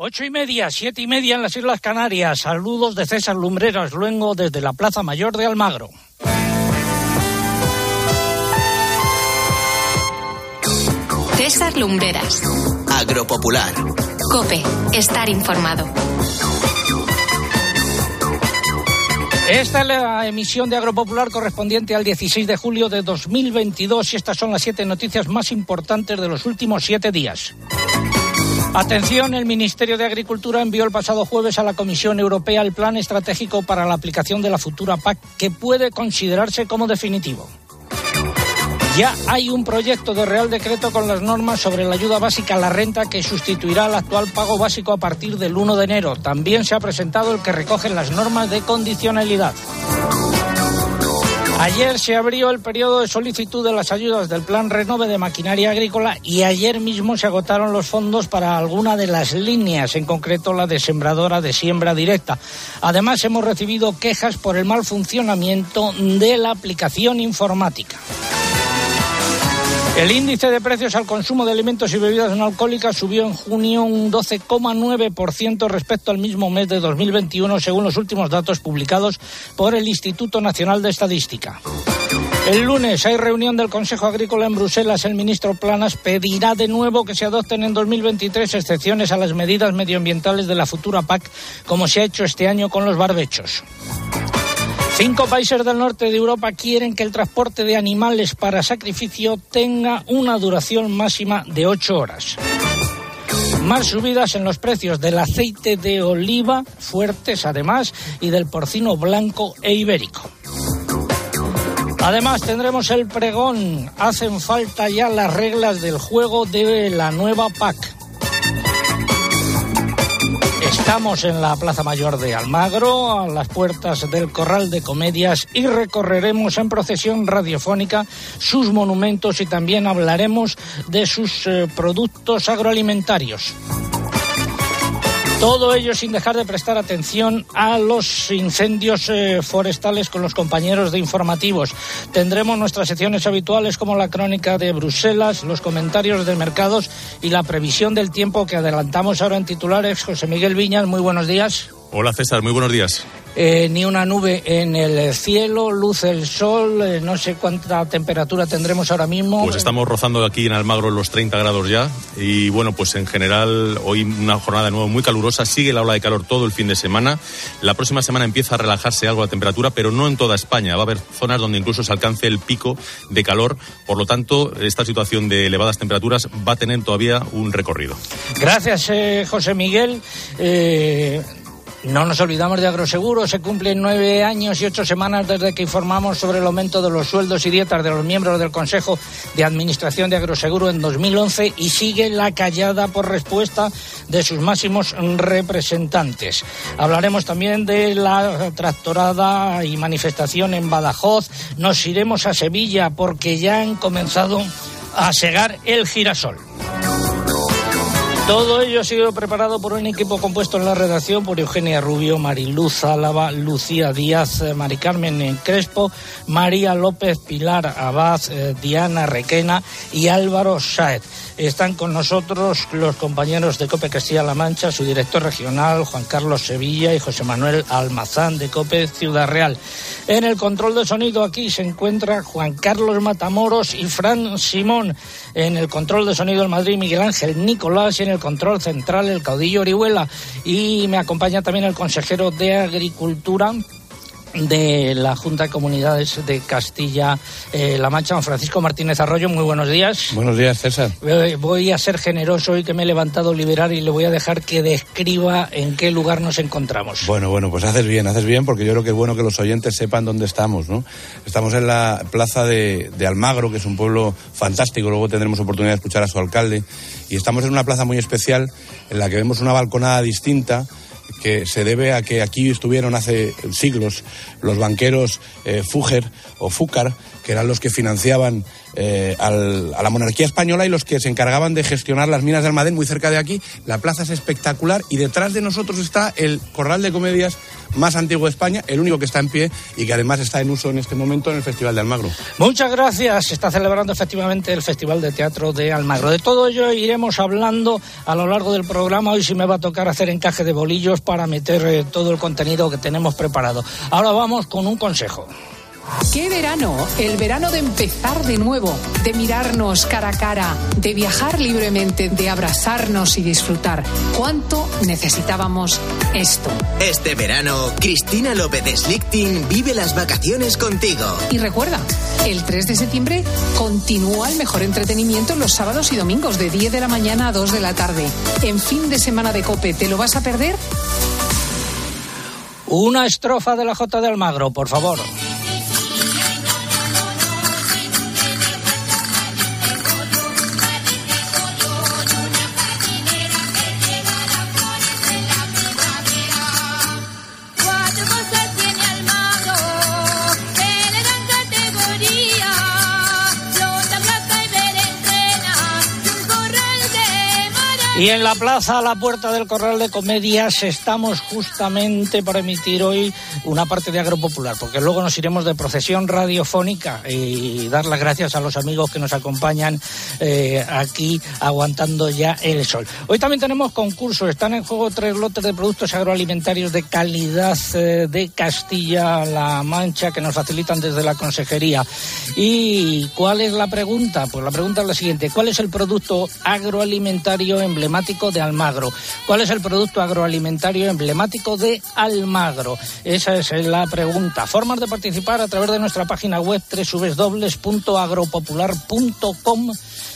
Ocho y media, siete y media en las Islas Canarias. Saludos de César Lumbreras Luengo desde la Plaza Mayor de Almagro. César Lumbreras. Agropopular. Cope, estar informado. Esta es la emisión de Agropopular correspondiente al 16 de julio de 2022 y estas son las siete noticias más importantes de los últimos siete días. Atención, el Ministerio de Agricultura envió el pasado jueves a la Comisión Europea el plan estratégico para la aplicación de la futura PAC que puede considerarse como definitivo. Ya hay un proyecto de Real Decreto con las normas sobre la ayuda básica a la renta que sustituirá al actual pago básico a partir del 1 de enero. También se ha presentado el que recoge las normas de condicionalidad. Ayer se abrió el periodo de solicitud de las ayudas del Plan Renove de Maquinaria Agrícola y ayer mismo se agotaron los fondos para alguna de las líneas, en concreto la de sembradora de siembra directa. Además, hemos recibido quejas por el mal funcionamiento de la aplicación informática. El índice de precios al consumo de alimentos y bebidas no alcohólicas subió en junio un 12,9% respecto al mismo mes de 2021, según los últimos datos publicados por el Instituto Nacional de Estadística. El lunes hay reunión del Consejo Agrícola en Bruselas. El ministro Planas pedirá de nuevo que se adopten en 2023 excepciones a las medidas medioambientales de la futura PAC, como se ha hecho este año con los barbechos. Cinco países del norte de Europa quieren que el transporte de animales para sacrificio tenga una duración máxima de ocho horas. Más subidas en los precios del aceite de oliva, fuertes además, y del porcino blanco e ibérico. Además tendremos el pregón. Hacen falta ya las reglas del juego de la nueva PAC. Estamos en la Plaza Mayor de Almagro, a las puertas del Corral de Comedias, y recorreremos en procesión radiofónica sus monumentos y también hablaremos de sus eh, productos agroalimentarios. Todo ello sin dejar de prestar atención a los incendios eh, forestales con los compañeros de informativos. Tendremos nuestras secciones habituales como la crónica de Bruselas, los comentarios de mercados y la previsión del tiempo que adelantamos ahora en titulares. José Miguel Viñas, muy buenos días. Hola César, muy buenos días. Eh, ni una nube en el cielo, luce el sol, eh, no sé cuánta temperatura tendremos ahora mismo. Pues estamos rozando aquí en Almagro los 30 grados ya y bueno, pues en general hoy una jornada de nuevo muy calurosa, sigue la ola de calor todo el fin de semana. La próxima semana empieza a relajarse algo la temperatura, pero no en toda España. Va a haber zonas donde incluso se alcance el pico de calor, por lo tanto, esta situación de elevadas temperaturas va a tener todavía un recorrido. Gracias, eh, José Miguel. Eh, no nos olvidamos de Agroseguro. Se cumplen nueve años y ocho semanas desde que informamos sobre el aumento de los sueldos y dietas de los miembros del Consejo de Administración de Agroseguro en 2011 y sigue la callada por respuesta de sus máximos representantes. Hablaremos también de la tractorada y manifestación en Badajoz. Nos iremos a Sevilla porque ya han comenzado a segar el girasol. Todo ello ha sido preparado por un equipo compuesto en la redacción por Eugenia Rubio, Mariluz Álava, Lucía Díaz, eh, Mari Carmen Crespo, María López, Pilar Abad, eh, Diana Requena y Álvaro Sáez. Están con nosotros los compañeros de COPE Castilla-La Mancha, su director regional, Juan Carlos Sevilla y José Manuel Almazán de COPE Ciudad Real. En el control de sonido aquí se encuentra Juan Carlos Matamoros y Fran Simón. En el control de sonido en Madrid, Miguel Ángel Nicolás y en el control central, el caudillo Orihuela. Y me acompaña también el consejero de Agricultura, de la Junta de Comunidades de Castilla-La Mancha, don Francisco Martínez Arroyo. Muy buenos días. Buenos días, César. Voy a ser generoso hoy que me he levantado liberar y le voy a dejar que describa en qué lugar nos encontramos. Bueno, bueno, pues haces bien, haces bien, porque yo creo que es bueno que los oyentes sepan dónde estamos, ¿no? Estamos en la plaza de, de Almagro, que es un pueblo fantástico, luego tendremos oportunidad de escuchar a su alcalde, y estamos en una plaza muy especial en la que vemos una balconada distinta que se debe a que aquí estuvieron hace siglos los banqueros eh, o Fúcar, que eran los que financiaban eh, a la monarquía española y los que se encargaban de gestionar las minas de Almadén, muy cerca de aquí. La plaza es espectacular y detrás de nosotros está el corral de comedias más antiguo de España, el único que está en pie y que además está en uso en este momento en el Festival de Almagro. Muchas gracias. Se está celebrando efectivamente el Festival de Teatro de Almagro. De todo ello iremos hablando a lo largo del programa. Hoy sí me va a tocar hacer encaje de bolillos para meter eh, todo el contenido que tenemos preparado. Ahora vamos con un consejo. ¡Qué verano! El verano de empezar de nuevo, de mirarnos cara a cara, de viajar libremente, de abrazarnos y disfrutar. ¿Cuánto necesitábamos esto? Este verano, Cristina López de Slichting vive las vacaciones contigo. Y recuerda, el 3 de septiembre continúa el mejor entretenimiento los sábados y domingos de 10 de la mañana a 2 de la tarde. En fin de semana de Cope, ¿te lo vas a perder? Una estrofa de la J de Almagro, por favor. Y en la plaza, a la puerta del Corral de Comedias, estamos justamente para emitir hoy una parte de Agropopular, porque luego nos iremos de procesión radiofónica y dar las gracias a los amigos que nos acompañan eh, aquí aguantando ya el sol. Hoy también tenemos concursos, están en juego tres lotes de productos agroalimentarios de calidad eh, de Castilla-La Mancha que nos facilitan desde la consejería. ¿Y cuál es la pregunta? Pues la pregunta es la siguiente, ¿cuál es el producto agroalimentario emblemático? Emblemático de Almagro. ¿Cuál es el producto agroalimentario emblemático de Almagro? Esa es la pregunta. Formas de participar a través de nuestra página web www.agropopular.com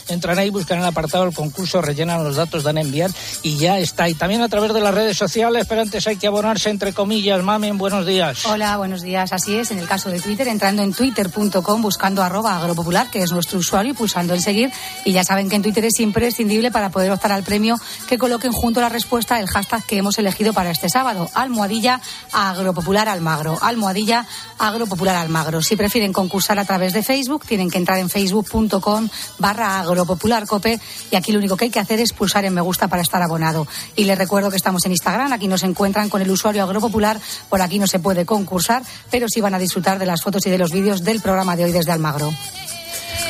entran ahí, buscan el apartado del concurso, rellenan los datos, dan a enviar y ya está. Y también a través de las redes sociales, pero antes hay que abonarse entre comillas. Mamen, buenos días. Hola, buenos días. Así es, en el caso de Twitter, entrando en twitter.com, buscando arroba agropopular, que es nuestro usuario, y pulsando en seguir. Y ya saben que en Twitter es imprescindible para poder optar al premio que coloquen junto a la respuesta el hashtag que hemos elegido para este sábado, almohadilla agropopular almagro. Almohadilla agropopular almagro. Si prefieren concursar a través de Facebook, tienen que entrar en facebook.com barra agro Popular Cope y aquí lo único que hay que hacer es pulsar en me gusta para estar abonado. Y les recuerdo que estamos en Instagram, aquí nos encuentran con el usuario Agropopular, por aquí no se puede concursar, pero sí van a disfrutar de las fotos y de los vídeos del programa de hoy desde Almagro.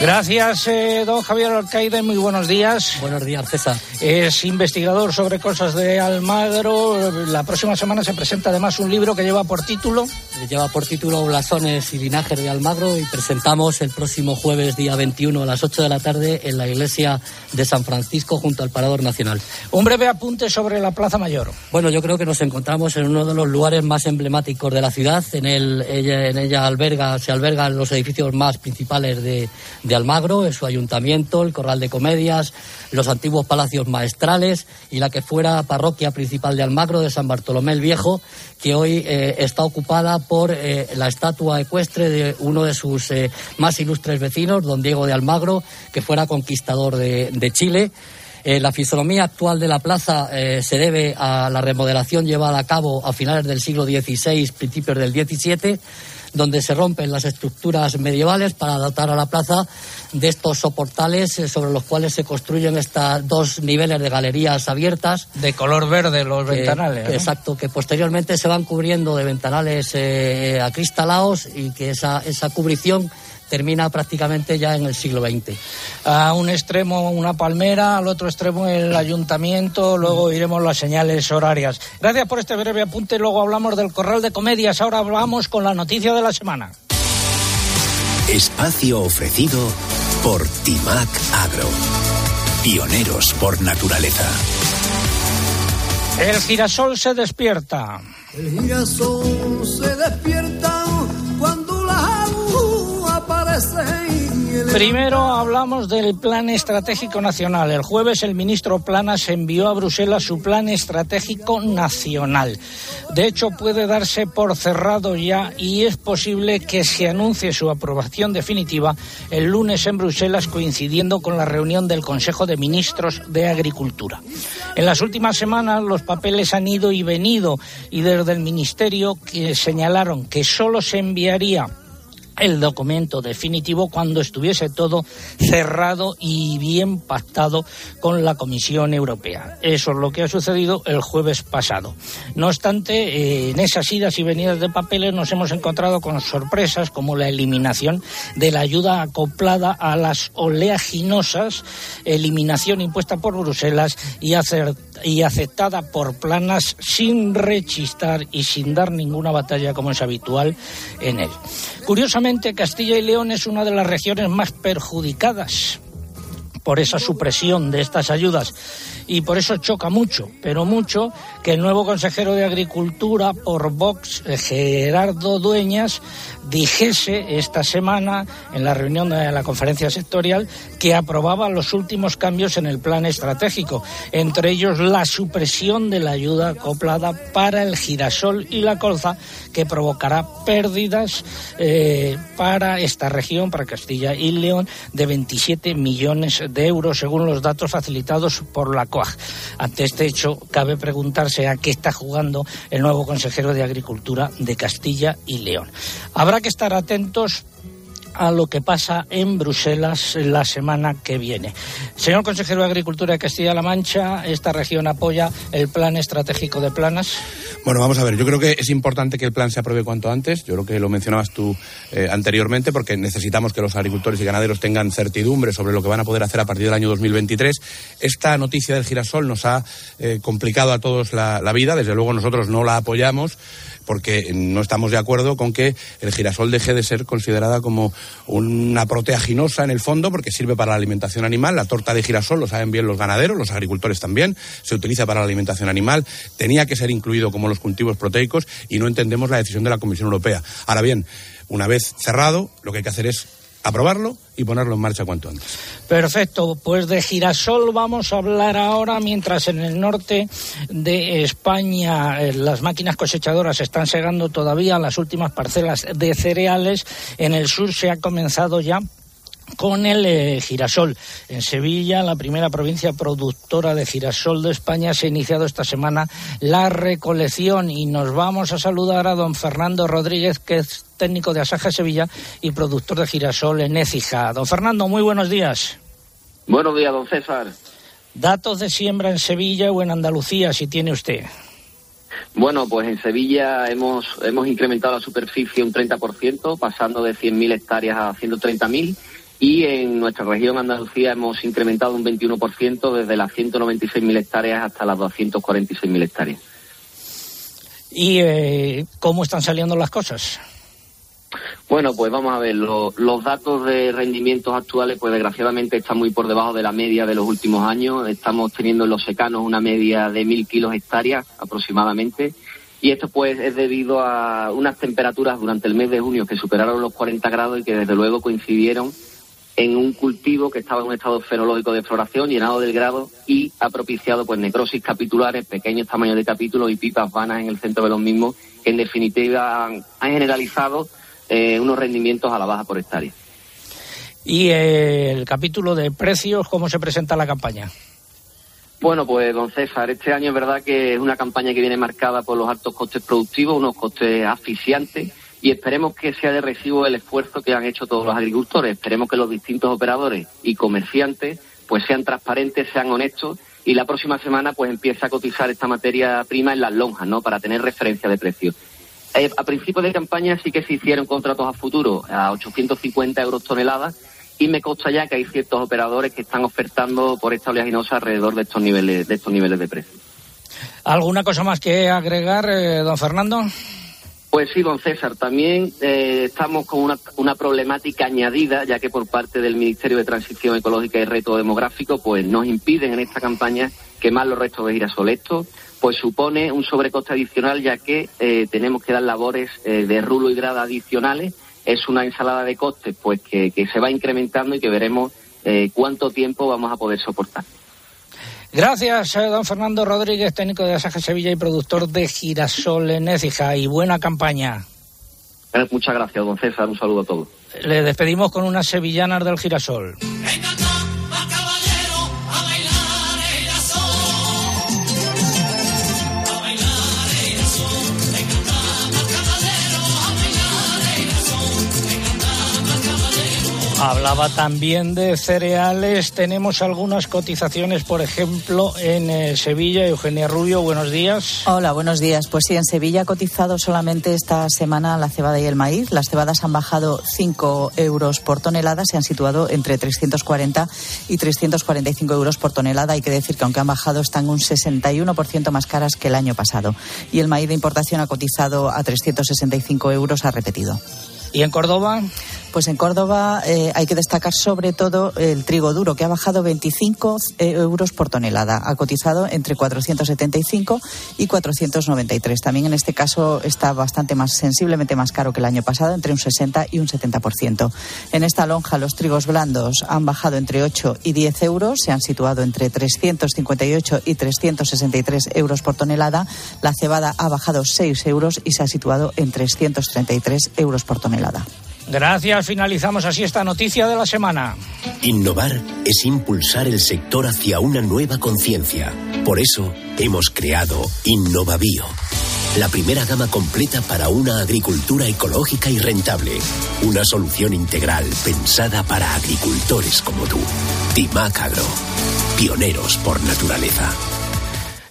Gracias, eh, don Javier Alcaide. Muy buenos días. Buenos días, César. Es investigador sobre cosas de Almagro. La próxima semana se presenta además un libro que lleva por título. Lleva por título Blasones y Linajes de Almagro y presentamos el próximo jueves, día 21, a las 8 de la tarde, en la iglesia de San Francisco, junto al Parador Nacional. Un breve apunte sobre la Plaza Mayor. Bueno, yo creo que nos encontramos en uno de los lugares más emblemáticos de la ciudad. En, el, ella, en ella alberga, se albergan los edificios más principales de de Almagro, en su ayuntamiento, el Corral de Comedias, los antiguos palacios maestrales y la que fuera parroquia principal de Almagro, de San Bartolomé el Viejo, que hoy eh, está ocupada por eh, la estatua ecuestre de uno de sus eh, más ilustres vecinos, don Diego de Almagro, que fuera conquistador de, de Chile. la fisonomía actual de la plaza se debe a la remodelación llevada a cabo a finales del siglo XVI, principios del XVII donde se rompen las estructuras medievales para dotar a la plaza de estos soportales eh, sobre los cuales se construyen estos dos niveles de galerías abiertas. De color verde los ventanales. Exacto, que posteriormente se van cubriendo de ventanales eh, acristalados y que esa, esa cubrición termina prácticamente ya en el siglo XX. A un extremo una palmera, al otro extremo el ayuntamiento, luego iremos las señales horarias. Gracias por este breve apunte, luego hablamos del corral de comedias, ahora hablamos con la noticia de la semana. Espacio ofrecido por Timac Agro. Pioneros por naturaleza. El girasol se despierta. El girasol se despierta Primero hablamos del Plan Estratégico Nacional. El jueves el ministro Planas envió a Bruselas su Plan Estratégico Nacional. De hecho, puede darse por cerrado ya y es posible que se anuncie su aprobación definitiva el lunes en Bruselas coincidiendo con la reunión del Consejo de Ministros de Agricultura. En las últimas semanas los papeles han ido y venido y desde el Ministerio señalaron que solo se enviaría el documento definitivo cuando estuviese todo cerrado y bien pactado con la Comisión Europea. Eso es lo que ha sucedido el jueves pasado. No obstante, eh, en esas idas y venidas de papeles nos hemos encontrado con sorpresas como la eliminación de la ayuda acoplada a las oleaginosas, eliminación impuesta por Bruselas y, y aceptada por planas sin rechistar y sin dar ninguna batalla como es habitual en él. Curiosamente, Castilla y León es una de las regiones más perjudicadas por esa supresión de estas ayudas y por eso choca mucho, pero mucho, que el nuevo consejero de Agricultura por Vox, eh, Gerardo Dueñas, dijese esta semana en la reunión de la conferencia sectorial que aprobaba los últimos cambios en el plan estratégico, entre ellos la supresión de la ayuda acoplada para el girasol y la colza, que provocará pérdidas eh, para esta región, para Castilla y León, de 27 millones de euros, según los datos facilitados por la Ante este hecho, cabe preguntarse a qué está jugando el nuevo consejero de Agricultura de Castilla y León. Habrá que estar atentos a lo que pasa en Bruselas la semana que viene. Señor consejero de Agricultura de Castilla-La Mancha, ¿esta región apoya el plan estratégico de Planas? Bueno, vamos a ver, yo creo que es importante que el plan se apruebe cuanto antes, yo creo que lo mencionabas tú eh, anteriormente, porque necesitamos que los agricultores y ganaderos tengan certidumbre sobre lo que van a poder hacer a partir del año 2023. Esta noticia del girasol nos ha eh, complicado a todos la, la vida, desde luego nosotros no la apoyamos porque no estamos de acuerdo con que el girasol deje de ser considerada como una proteaginosa en el fondo, porque sirve para la alimentación animal. La torta de girasol, lo saben bien los ganaderos, los agricultores también, se utiliza para la alimentación animal. Tenía que ser incluido como los cultivos proteicos y no entendemos la decisión de la Comisión Europea. Ahora bien, una vez cerrado, lo que hay que hacer es aprobarlo y ponerlo en marcha cuanto antes. Perfecto, pues de girasol vamos a hablar ahora, mientras en el norte de España eh, las máquinas cosechadoras están segando todavía las últimas parcelas de cereales, en el sur se ha comenzado ya con el eh, girasol. En Sevilla, la primera provincia productora de girasol de España, se ha iniciado esta semana la recolección y nos vamos a saludar a don Fernando Rodríguez, que es técnico de Asaja Sevilla y productor de girasol en Écija. Don Fernando, muy buenos días. Buenos días, don César. Datos de siembra en Sevilla o en Andalucía, si tiene usted. Bueno, pues en Sevilla hemos, hemos incrementado la superficie un 30%, pasando de 100.000 hectáreas a 130.000 y en nuestra región Andalucía hemos incrementado un 21% desde las 196.000 hectáreas hasta las 246.000 hectáreas. ¿Y eh, cómo están saliendo las cosas? Bueno, pues vamos a ver, los datos de rendimientos actuales, pues desgraciadamente están muy por debajo de la media de los últimos años. Estamos teniendo en los secanos una media de mil kilos hectáreas aproximadamente. Y esto pues es debido a unas temperaturas durante el mes de junio que superaron los 40 grados y que desde luego coincidieron en un cultivo que estaba en un estado fenológico de floración, llenado del grado y ha propiciado pues necrosis capitulares, pequeños tamaños de capítulos y pipas vanas en el centro de los mismos, que en definitiva han, generalizado eh, unos rendimientos a la baja por hectárea. ¿Y el capítulo de precios, cómo se presenta la campaña? Bueno, pues don César, este año es verdad que es una campaña que viene marcada por los altos costes productivos, unos costes asfixiantes y esperemos que sea de recibo el esfuerzo que han hecho todos los agricultores. Esperemos que los distintos operadores y comerciantes pues sean transparentes, sean honestos y la próxima semana pues empiece a cotizar esta materia prima en las lonjas, ¿no? Para tener referencia de precio. Eh, a principios de campaña sí que se hicieron contratos a futuro a 850 euros toneladas y me consta ya que hay ciertos operadores que están ofertando por esta oleaginosa alrededor de estos niveles de estos niveles de precio. ¿Alguna cosa más que agregar, eh, don Fernando? Pues sí, don César, también eh, estamos con una, problemática añadida, ya que por parte del Ministerio de Transición Ecológica y Reto Demográfico, pues nos impiden en esta campaña quemar los restos de girasol. Esto pues supone un sobrecoste adicional, ya que eh, tenemos que dar labores eh, de rulo y grada adicionales. Es una ensalada de costes pues que se va incrementando y que veremos cuánto tiempo vamos a poder soportar. Gracias, eh, don Fernando Rodríguez, técnico de Asaja Sevilla y productor de Girasol en Écija. Y buena campaña. Eh, muchas gracias, don César. Un saludo a todos. Le despedimos con unas sevillanas del Girasol. Hablaba también de cereales. Tenemos algunas cotizaciones, por ejemplo, en eh, Sevilla. Eugenia Rubio, buenos días. Hola, buenos días. Pues sí, en Sevilla ha cotizado solamente esta semana la cebada y el maíz. Las cebadas han bajado 5 euros por tonelada, se han situado entre 340 y 345 euros por tonelada. Hay que decir que aunque han bajado, están un 61% más caras que el año pasado. Y el maíz de importación ha cotizado a 365 euros, ha repetido. ¿Y en Córdoba? Pues en Córdoba eh, hay que destacar sobre todo el trigo duro, que ha bajado 25 eh, euros por tonelada. Ha cotizado entre 475 y 493. También en este caso está bastante más, sensiblemente más caro que el año pasado, entre un 60 y un 70%. En esta lonja los trigos blandos han bajado entre 8 y 10 euros, se han situado entre 358 y 363 euros por tonelada. La cebada ha bajado 6 euros y se ha situado en 333 euros por tonelada. Gracias, finalizamos así esta noticia de la semana. Innovar es impulsar el sector hacia una nueva conciencia. Por eso hemos creado InnovaBio, la primera gama completa para una agricultura ecológica y rentable. Una solución integral pensada para agricultores como tú. Timac Agro, pioneros por naturaleza.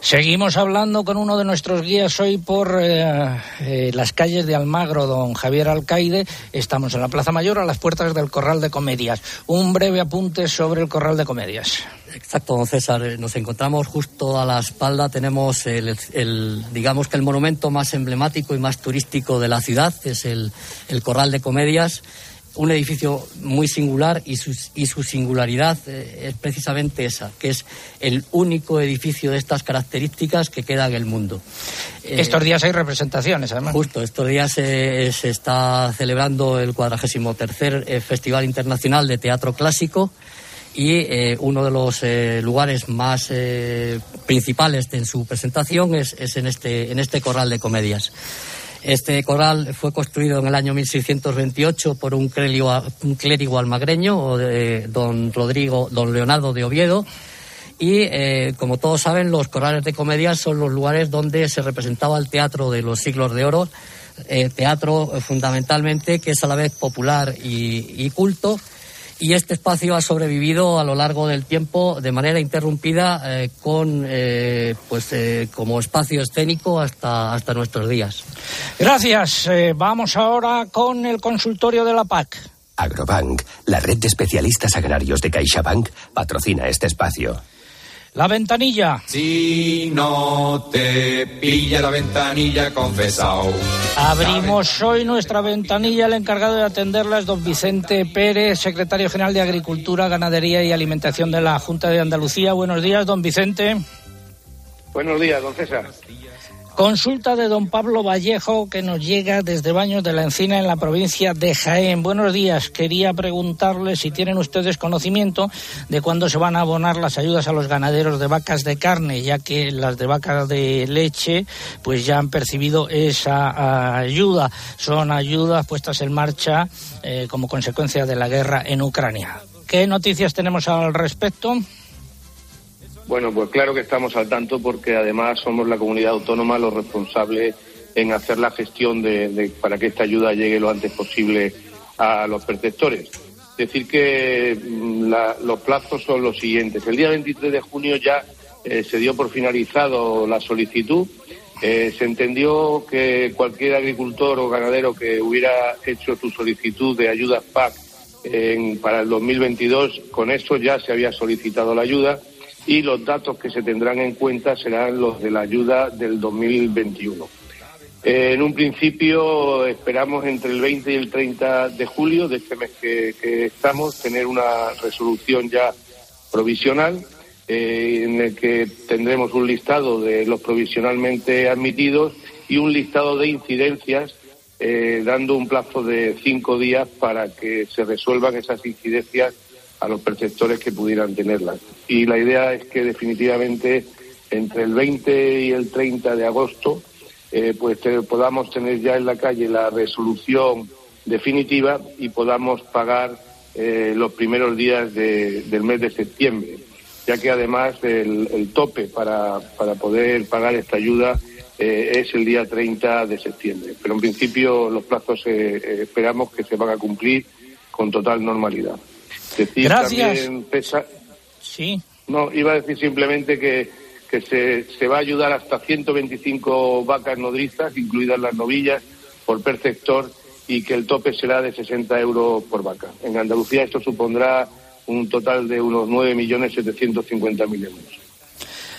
Seguimos hablando con uno de nuestros guías hoy por eh, eh, las calles de Almagro, don Javier Alcaide. Estamos en la Plaza Mayor a las puertas del Corral de Comedias. Un breve apunte sobre el Corral de Comedias. Exacto, don César. Nos encontramos justo a la espalda. Tenemos el, digamos que el monumento más emblemático y más turístico de la ciudad. Es el Corral de Comedias un edificio muy singular y su, y su singularidad eh, es precisamente esa, que es el único edificio de estas características que queda en el mundo. Estos días hay representaciones, además. Justo, estos días se, se está celebrando el 43 Festival Internacional de Teatro Clásico y eh, uno de los eh, lugares más eh, principales en su presentación es, es en, este, en este corral de comedias. Este coral fue construido en el año 1628 por un clérigo, almagreño, don Rodrigo, don Leonardo de Oviedo. Y eh, como todos saben, los corales de comedia son los lugares donde se representaba el teatro de los siglos de oro, eh, teatro fundamentalmente que es a la vez popular y culto y este espacio ha sobrevivido a lo largo del tiempo de manera interrumpida eh, con eh, pues eh, como espacio escénico hasta hasta nuestros días. Gracias. Eh, vamos ahora con el consultorio de la PAC. Agrobank, la red de especialistas agrarios de CaixaBank, patrocina este espacio. La ventanilla. Si no te pilla la ventanilla, confesao. Abrimos hoy nuestra ventanilla. El encargado de atenderla es don Vicente Pérez, secretario general de Agricultura, Ganadería y Alimentación de la Junta de Andalucía. Buenos días, don Vicente. Buenos días, don César. Consulta de don Pablo Vallejo que nos llega desde Baños de la Encina en la provincia de Jaén. Buenos días. Quería preguntarle si tienen ustedes conocimiento de cuándo se van a abonar las ayudas a los ganaderos de vacas de carne, ya que las de vacas de leche pues ya han percibido esa ayuda. Son ayudas puestas en marcha eh, como consecuencia de la guerra en Ucrania. ¿Qué noticias tenemos al respecto? Bueno, pues claro que estamos al tanto porque además somos la comunidad autónoma los responsables en hacer la gestión de, para que esta ayuda llegue lo antes posible a los perceptores. Decir que la, los plazos son los siguientes. El día 23 de junio ya eh, se dio por finalizado la solicitud. Eh, se entendió que cualquier agricultor o ganadero que hubiera hecho su solicitud de ayudas PAC en, para el 2022, con eso ya se había solicitado la ayuda y los datos que se tendrán en cuenta serán los de la ayuda del 2021. Eh, en un principio esperamos entre el 20 y el 30 de julio de este mes que, estamos tener una resolución ya provisional eh, en el que tendremos un listado de los provisionalmente admitidos y un listado de incidencias eh, dando un plazo de cinco días para que se resuelvan esas incidencias a los perceptores que pudieran tenerlas. Y la idea es que definitivamente entre el 20 y el 30 de agosto eh, pues te, podamos tener ya en la calle la resolución definitiva y podamos pagar eh, los primeros días de, del mes de septiembre, ya que además el, el tope para, para, poder pagar esta ayuda eh, es el día 30 de septiembre. Pero en principio los plazos esperamos que se van a cumplir con total normalidad. Decir Gracias. también, Sí. no, iba a decir simplemente que, que se, se va a ayudar hasta 125 vacas nodrizas, incluidas las novillas, por perceptor y que el tope será de 60 euros por vaca. En Andalucía esto supondrá un total de unos 9.750.000 euros.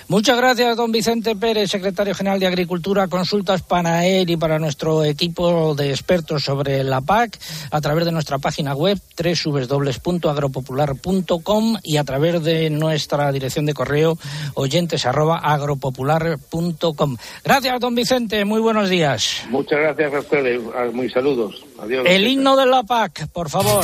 Muchas gracias, don Vicente Pérez, secretario general de Agricultura. Consultas para él y para nuestro equipo de expertos sobre la PAC a través de nuestra página web www.agropopular.com y a través de nuestra dirección de correo oyentes arroba agropopular.com. Gracias, don Vicente. Muy buenos días. Muchas gracias a ustedes. Muy saludos. Adiós. El himno de la PAC, por favor.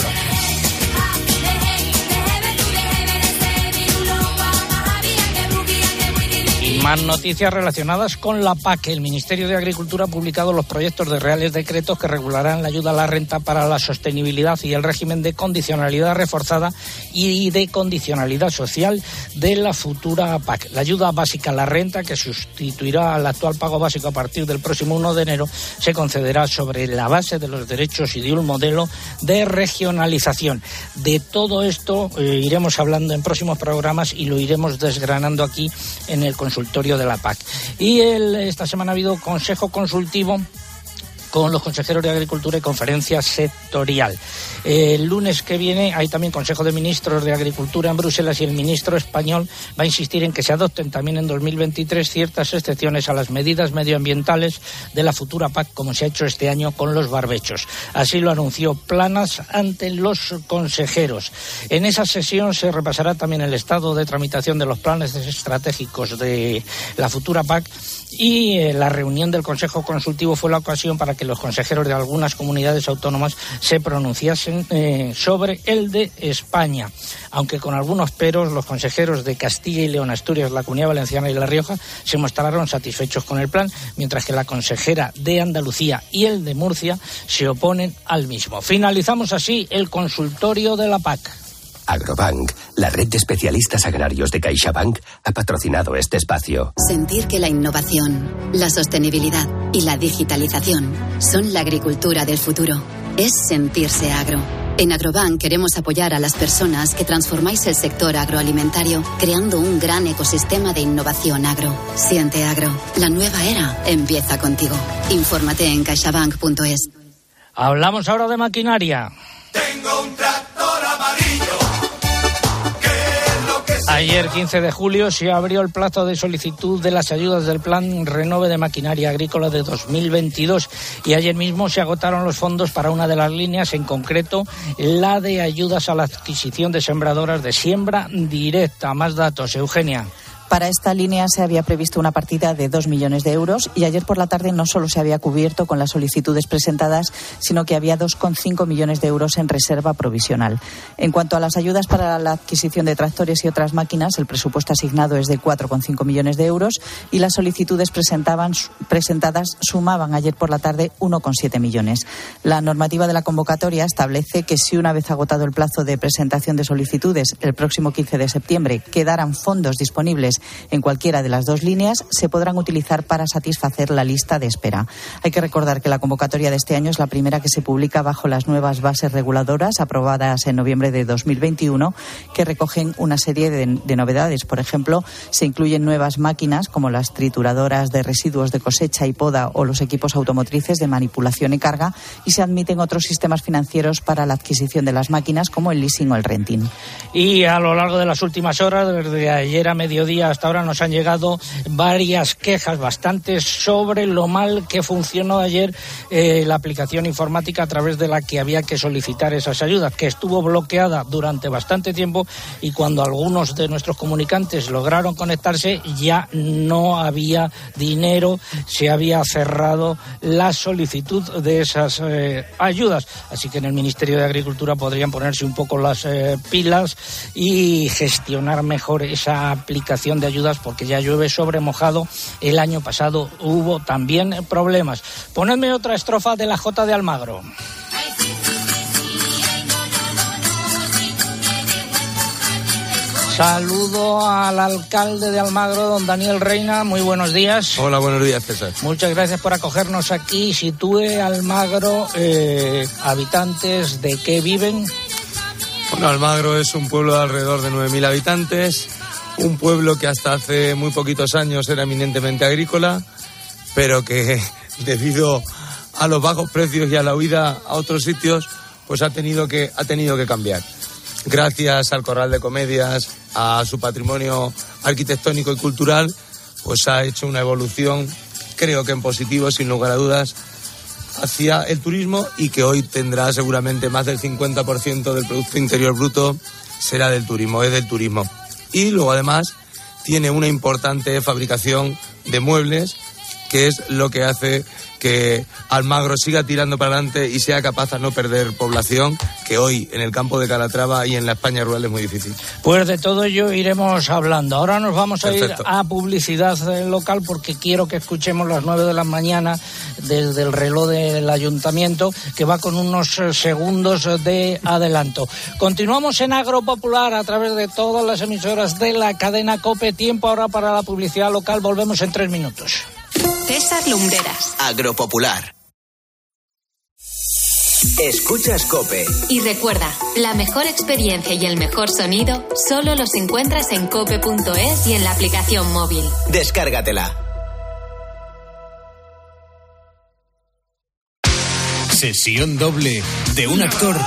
Más noticias relacionadas con la PAC. El Ministerio de Agricultura ha publicado los proyectos de reales decretos que regularán la ayuda a la renta para la sostenibilidad y el régimen de condicionalidad reforzada y de condicionalidad social de la futura PAC. La ayuda básica a la renta, que sustituirá al actual pago básico a partir del próximo 1 de enero, se concederá sobre la base de los derechos y de un modelo de regionalización. De todo esto eh, iremos hablando en próximos programas y lo iremos desgranando aquí en el consultorio de la PAC. Y el- esta semana ha habido consejo consultivo con los consejeros de Agricultura y conferencia sectorial. El lunes que viene hay también Consejo de Ministros de Agricultura en Bruselas y el ministro español va a insistir en que se adopten también en 2023 ciertas excepciones a las medidas medioambientales de la futura PAC, como se ha hecho este año con los barbechos. Así lo anunció Planas ante los consejeros. En esa sesión se repasará también el estado de tramitación de los planes estratégicos de la futura PAC y eh, la reunión del Consejo Consultivo fue la ocasión para que los consejeros de algunas comunidades autónomas se pronunciasen eh, sobre el de España. Aunque con algunos peros, los consejeros de Castilla y León, Asturias, la Comunidad Valenciana y La Rioja se mostraron satisfechos con el plan, mientras que la consejera de Andalucía y el de Murcia se oponen al mismo. Finalizamos así el consultorio de la PAC. Agrobank, la red de especialistas agrarios de CaixaBank, ha patrocinado este espacio. Sentir que la innovación, la sostenibilidad y la digitalización son la agricultura del futuro. Es sentirse agro. En Agrobank queremos apoyar a las personas que transformáis el sector agroalimentario creando un gran ecosistema de innovación agro. Siente agro. La nueva era empieza contigo. Infórmate en caixabank.es. Hablamos ahora de maquinaria. Ayer, 15 de julio, se abrió el plazo de solicitud de las ayudas del Plan Renove de Maquinaria Agrícola de 2022 y ayer mismo se agotaron los fondos para una de las líneas, en concreto la de ayudas a la adquisición de sembradoras de siembra directa. Más datos, Eugenia. Para esta línea se había previsto una partida de dos millones de euros y ayer por la tarde no solo se había cubierto con las solicitudes presentadas, sino que había 2,5 millones de euros en reserva provisional. En cuanto a las ayudas para la adquisición de tractores y otras máquinas, el presupuesto asignado es de 4,5 millones de euros y las solicitudes presentadas sumaban ayer por la tarde 1,7 millones. La normativa de la convocatoria establece que si una vez agotado el plazo de presentación de solicitudes el próximo 15 de septiembre quedaran fondos disponibles en cualquiera de las dos líneas, se podrán utilizar para satisfacer la lista de espera. Hay que recordar que la convocatoria de este año es la primera que se publica bajo las nuevas bases reguladoras aprobadas en noviembre de 2021, que recogen una serie de, de novedades. Por ejemplo, se incluyen nuevas máquinas como las trituradoras de residuos de cosecha y poda o los equipos automotrices de manipulación y carga y se admiten otros sistemas financieros para la adquisición de las máquinas como el leasing o el renting. Y a lo largo de las últimas horas, desde ayer a mediodía hasta ahora, nos han llegado varias quejas, bastantes, sobre lo mal que funcionó ayer eh, la aplicación informática a través de la que había que solicitar esas ayudas, que estuvo bloqueada durante bastante tiempo y cuando algunos de nuestros comunicantes lograron conectarse ya no había dinero, se había cerrado la solicitud de esas eh, ayudas. Así que en el Ministerio de Agricultura podrían ponerse un poco las eh, pilas y gestionar mejor esa aplicación de ayudas porque ya llueve sobre mojado. El año pasado hubo también problemas. Ponedme otra estrofa de la J de Almagro. Saludo al alcalde de Almagro, don Daniel Reina. Muy buenos días. Hola, buenos días, César. Muchas gracias por acogernos aquí. Sitúe Almagro, eh, habitantes, ¿de qué viven? Bueno, Almagro es un pueblo de alrededor de 9.000 habitantes, un pueblo que hasta hace muy poquitos años era eminentemente agrícola, pero que debido a los bajos precios y a la huida a otros sitios, pues ha tenido que, ha tenido que cambiar gracias al Corral de Comedias, a su patrimonio arquitectónico y cultural, pues ha hecho una evolución, creo que en positivo, sin lugar a dudas, hacia el turismo y que hoy tendrá seguramente más del 50% del Producto Interior Bruto será del turismo, es del turismo. Y luego además tiene una importante fabricación de muebles, que es lo que hace que Almagro siga tirando para adelante y sea capaz de no perder población, que hoy en el campo de Calatrava y en la España rural es muy difícil. Pues de todo ello iremos hablando. Ahora nos vamos a Perfecto. ir a publicidad eh, local porque quiero que escuchemos las nueve de la mañana desde el reloj del ayuntamiento que va con unos eh, segundos de adelanto. Continuamos en Agro Popular a través de todas las emisoras de la cadena COPE. Tiempo ahora para la publicidad local. Volvemos en tres minutos. César Lumbreras. Agropopular. Escuchas Cope. Y recuerda, la mejor experiencia y el mejor sonido solo los encuentras en cope.es y en la aplicación móvil. Descárgatela. Sesión doble de un actor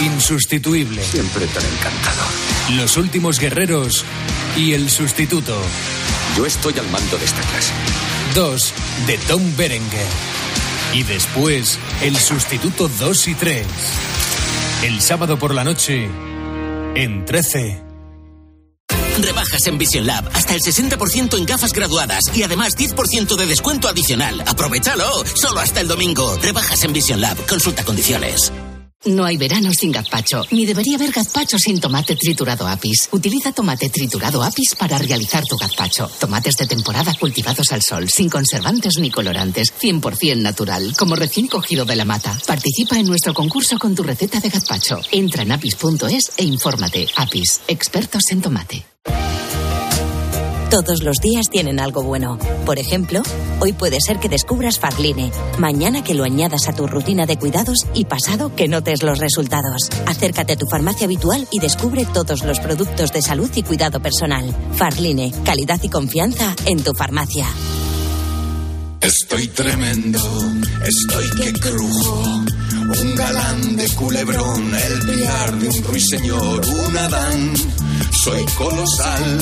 insustituible. Siempre tan encantador. Los últimos guerreros y el sustituto. Yo estoy al mando de esta clase. Dos de Tom Berenger. Y después el sustituto 2 y 3. El sábado por la noche en 13. Rebajas en Vision Lab hasta el 60% en gafas graduadas y además 10% de descuento adicional. ¡Aprovechalo! Solo hasta el domingo. Rebajas en Vision Lab. Consulta condiciones. No hay verano sin gazpacho, ni debería haber gazpacho sin tomate triturado apis. Utiliza tomate triturado apis para realizar tu gazpacho. Tomates de temporada cultivados al sol, sin conservantes ni colorantes, 100% natural, como recién cogido de la mata. Participa en nuestro concurso con tu receta de gazpacho. Entra en apis.es e infórmate. Apis, expertos en tomate. Todos los días tienen algo bueno. Por ejemplo, hoy puede ser que descubras Farline, mañana que lo añadas a tu rutina de cuidados y pasado que notes los resultados. Acércate a tu farmacia habitual y descubre todos los productos de salud y cuidado personal. Farline, calidad y confianza en tu farmacia. Estoy tremendo, estoy que crujo. Un galán de culebrón, el pilar de un ruiseñor, un Adán. Soy colosal,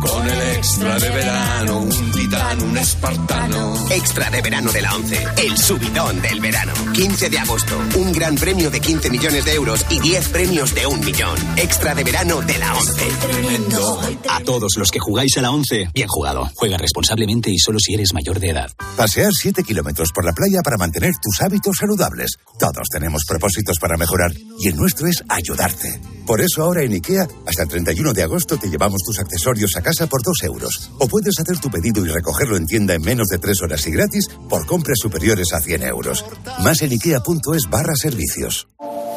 con el extra de verano, un titán, un espartano. Extra de verano de la 11. El subidón del verano. 15 de agosto. Un gran premio de 15 millones de euros y 10 premios de un millón. Extra de verano de la 11. A todos los que jugáis a la 11, bien jugado. Juega responsablemente y solo si eres mayor de edad. Pasear 7 kilómetros por la playa para mantener tus hábitos saludables. Todos tenemos propósitos para mejorar y el nuestro es ayudarte. Por eso ahora en IKEA, hasta el 31 de agosto te llevamos tus accesorios a casa por 2 euros. O puedes hacer tu pedido y recogerlo en tienda en menos de 3 horas y gratis por compras superiores a 100 euros. Más en ikea.es barra servicios.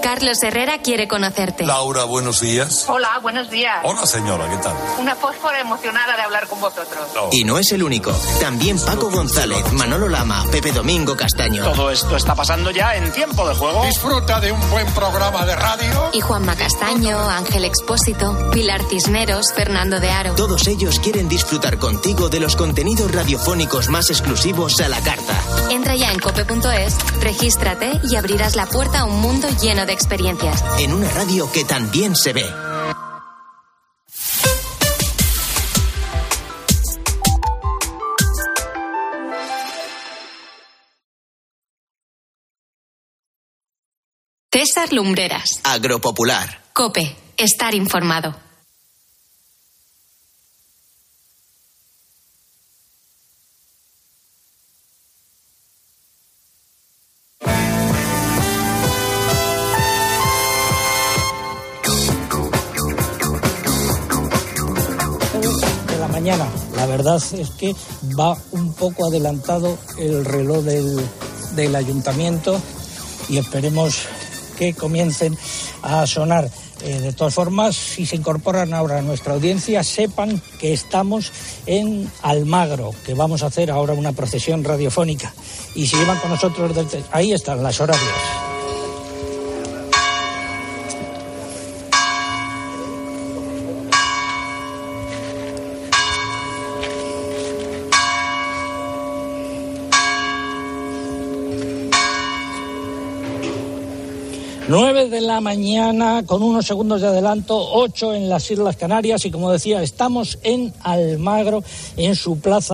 Carlos Herrera quiere conocerte. Laura, buenos días. Hola, buenos días. Hola, señora, ¿qué tal? Una fósfora emocionada de hablar con vosotros. Y no es el único. También Paco González, Manolo Lama, Pepe Domingo Castaño. Todo esto está pasando ya en tiempo de juego. Disfruta de un buen programa de radio. Y Juanma Castaño, Ángel Expósito, Pilar Cisneros, Fernando de Aro. Todos ellos quieren disfrutar contigo de los contenidos radiofónicos más exclusivos a la carta. Entra ya en cope.es, regístrate y abrirás la puerta a un mundo lleno de experiencias. En una radio que también se ve. César Lumbreras. Agropopular. Cope. Estar informado. Mañana. La verdad es que va un poco adelantado el reloj del, del ayuntamiento y esperemos que comiencen a sonar Eh, de todas formas, si se incorporan ahora a nuestra audiencia, sepan que estamos en Almagro, que vamos a hacer ahora una procesión radiofónica. Y si llevan con nosotros, desde- ahí están las horarias. Nueve de la mañana con unos segundos de adelanto, ocho en las Islas Canarias y como decía, estamos en Almagro, en su plaza.